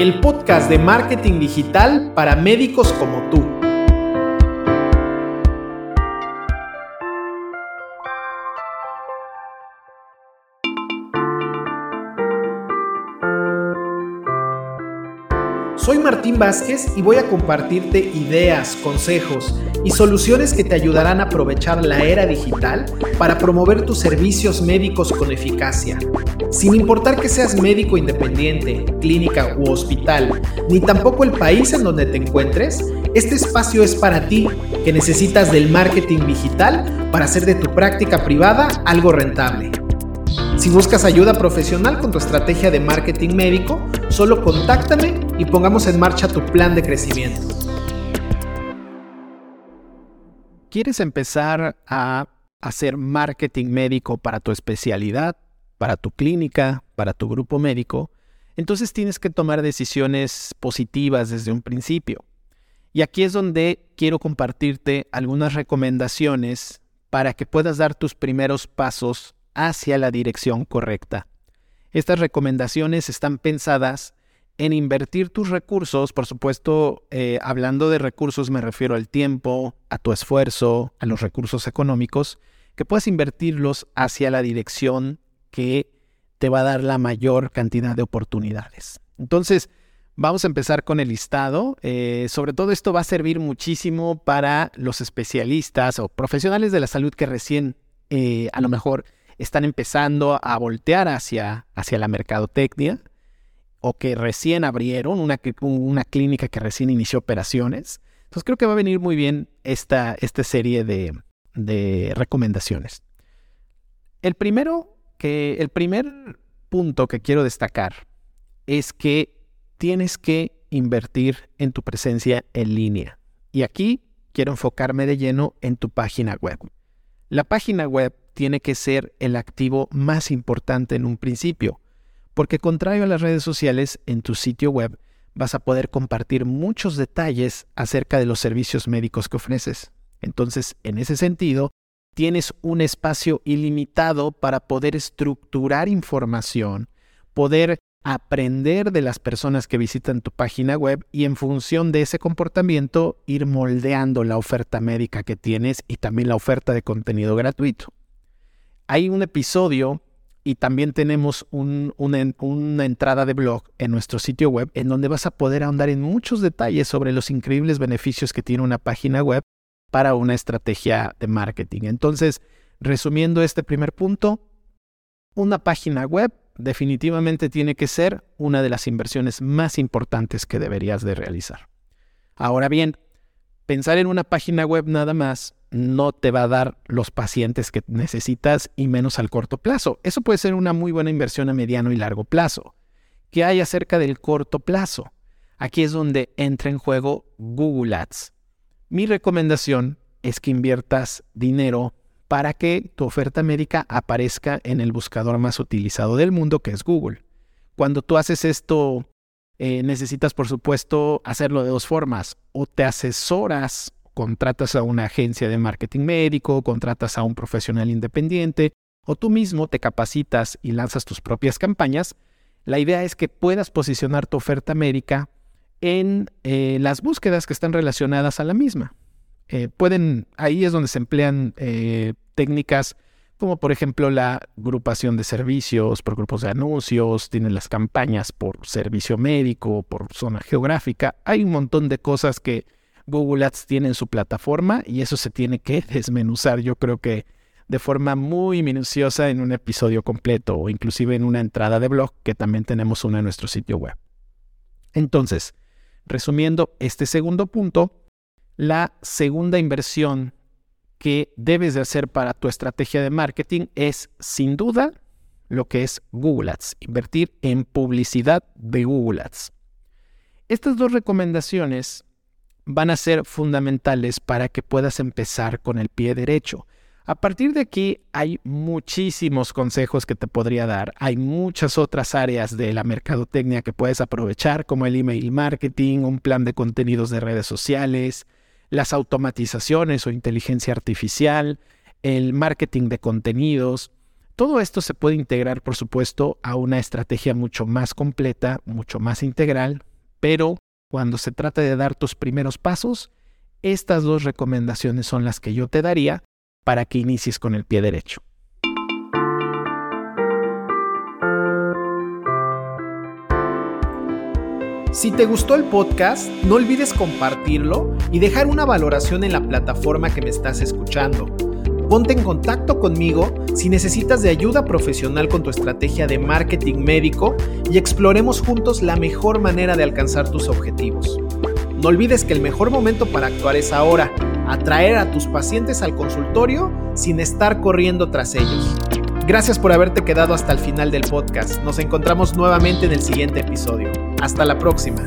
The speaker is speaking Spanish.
el podcast de marketing digital para médicos como tú. Soy Martín Vázquez y voy a compartirte ideas, consejos y soluciones que te ayudarán a aprovechar la era digital para promover tus servicios médicos con eficacia. Sin importar que seas médico independiente, clínica u hospital, ni tampoco el país en donde te encuentres, este espacio es para ti que necesitas del marketing digital para hacer de tu práctica privada algo rentable. Si buscas ayuda profesional con tu estrategia de marketing médico, solo contáctame y pongamos en marcha tu plan de crecimiento. ¿Quieres empezar a hacer marketing médico para tu especialidad, para tu clínica, para tu grupo médico? Entonces tienes que tomar decisiones positivas desde un principio. Y aquí es donde quiero compartirte algunas recomendaciones para que puedas dar tus primeros pasos hacia la dirección correcta. Estas recomendaciones están pensadas en invertir tus recursos, por supuesto, eh, hablando de recursos me refiero al tiempo, a tu esfuerzo, a los recursos económicos, que puedas invertirlos hacia la dirección que te va a dar la mayor cantidad de oportunidades. Entonces, vamos a empezar con el listado. Eh, sobre todo esto va a servir muchísimo para los especialistas o profesionales de la salud que recién eh, a lo mejor están empezando a voltear hacia, hacia la mercadotecnia o que recién abrieron, una, una clínica que recién inició operaciones. Entonces creo que va a venir muy bien esta, esta serie de, de recomendaciones. El primero que, el primer punto que quiero destacar es que tienes que invertir en tu presencia en línea. Y aquí quiero enfocarme de lleno en tu página web. La página web tiene que ser el activo más importante en un principio, porque contrario a las redes sociales, en tu sitio web vas a poder compartir muchos detalles acerca de los servicios médicos que ofreces. Entonces, en ese sentido, tienes un espacio ilimitado para poder estructurar información, poder aprender de las personas que visitan tu página web y en función de ese comportamiento ir moldeando la oferta médica que tienes y también la oferta de contenido gratuito. Hay un episodio y también tenemos una, entrada de blog en nuestro sitio web en donde vas a poder ahondar en muchos detalles sobre los increíbles beneficios que tiene una página web para una estrategia de marketing. Entonces, resumiendo este primer punto, una página web definitivamente tiene que ser una de las inversiones más importantes que deberías de realizar. Ahora bien, pensar en una página web nada más no te va a dar los pacientes que necesitas y menos al corto plazo. Eso puede ser una muy buena inversión a mediano y largo plazo. ¿Qué hay acerca del corto plazo? Aquí es donde entra en juego Google Ads. Mi recomendación es que inviertas dinero para que tu oferta médica aparezca en el buscador más utilizado del mundo, que es Google. Cuando tú haces esto, eh, necesitas, por supuesto, hacerlo de dos formas. O te asesoras, contratas a una agencia de marketing médico, contratas a un profesional independiente, o tú mismo te capacitas y lanzas tus propias campañas. La idea es que puedas posicionar tu oferta médica en eh, las búsquedas que están relacionadas a la misma. Eh, pueden, ahí es donde se emplean eh, técnicas como por ejemplo la agrupación de servicios por grupos de anuncios, tienen las campañas por servicio médico, por zona geográfica. Hay un montón de cosas que Google Ads tiene en su plataforma y eso se tiene que desmenuzar, yo creo que de forma muy minuciosa en un episodio completo o inclusive en una entrada de blog que también tenemos una en nuestro sitio web. Entonces, resumiendo este segundo punto, la segunda inversión que debes de hacer para tu estrategia de marketing es sin duda lo que es Google Ads, invertir en publicidad de Google Ads. Estas dos recomendaciones van a ser fundamentales para que puedas empezar con el pie derecho. A partir de aquí hay muchísimos consejos que te podría dar. Hay muchas otras áreas de la mercadotecnia que puedes aprovechar, como el email marketing, un plan de contenidos de redes sociales, las automatizaciones o inteligencia artificial, el marketing de contenidos. Todo esto se puede integrar, por supuesto, a una estrategia mucho más completa, mucho más integral Pero cuando se trata de dar tus primeros pasos, estas dos recomendaciones son las que yo te daría para que inicies con el pie derecho. Si te gustó el podcast, no olvides compartirlo y dejar una valoración en la plataforma que me estás escuchando. Ponte en contacto conmigo si necesitas de ayuda profesional con tu estrategia de marketing médico y exploremos juntos la mejor manera de alcanzar tus objetivos. No olvides que el mejor momento para actuar es ahora, atraer a tus pacientes al consultorio sin estar corriendo tras ellos. Gracias por haberte quedado hasta el final del podcast. Nos encontramos nuevamente en el siguiente episodio. Hasta la próxima.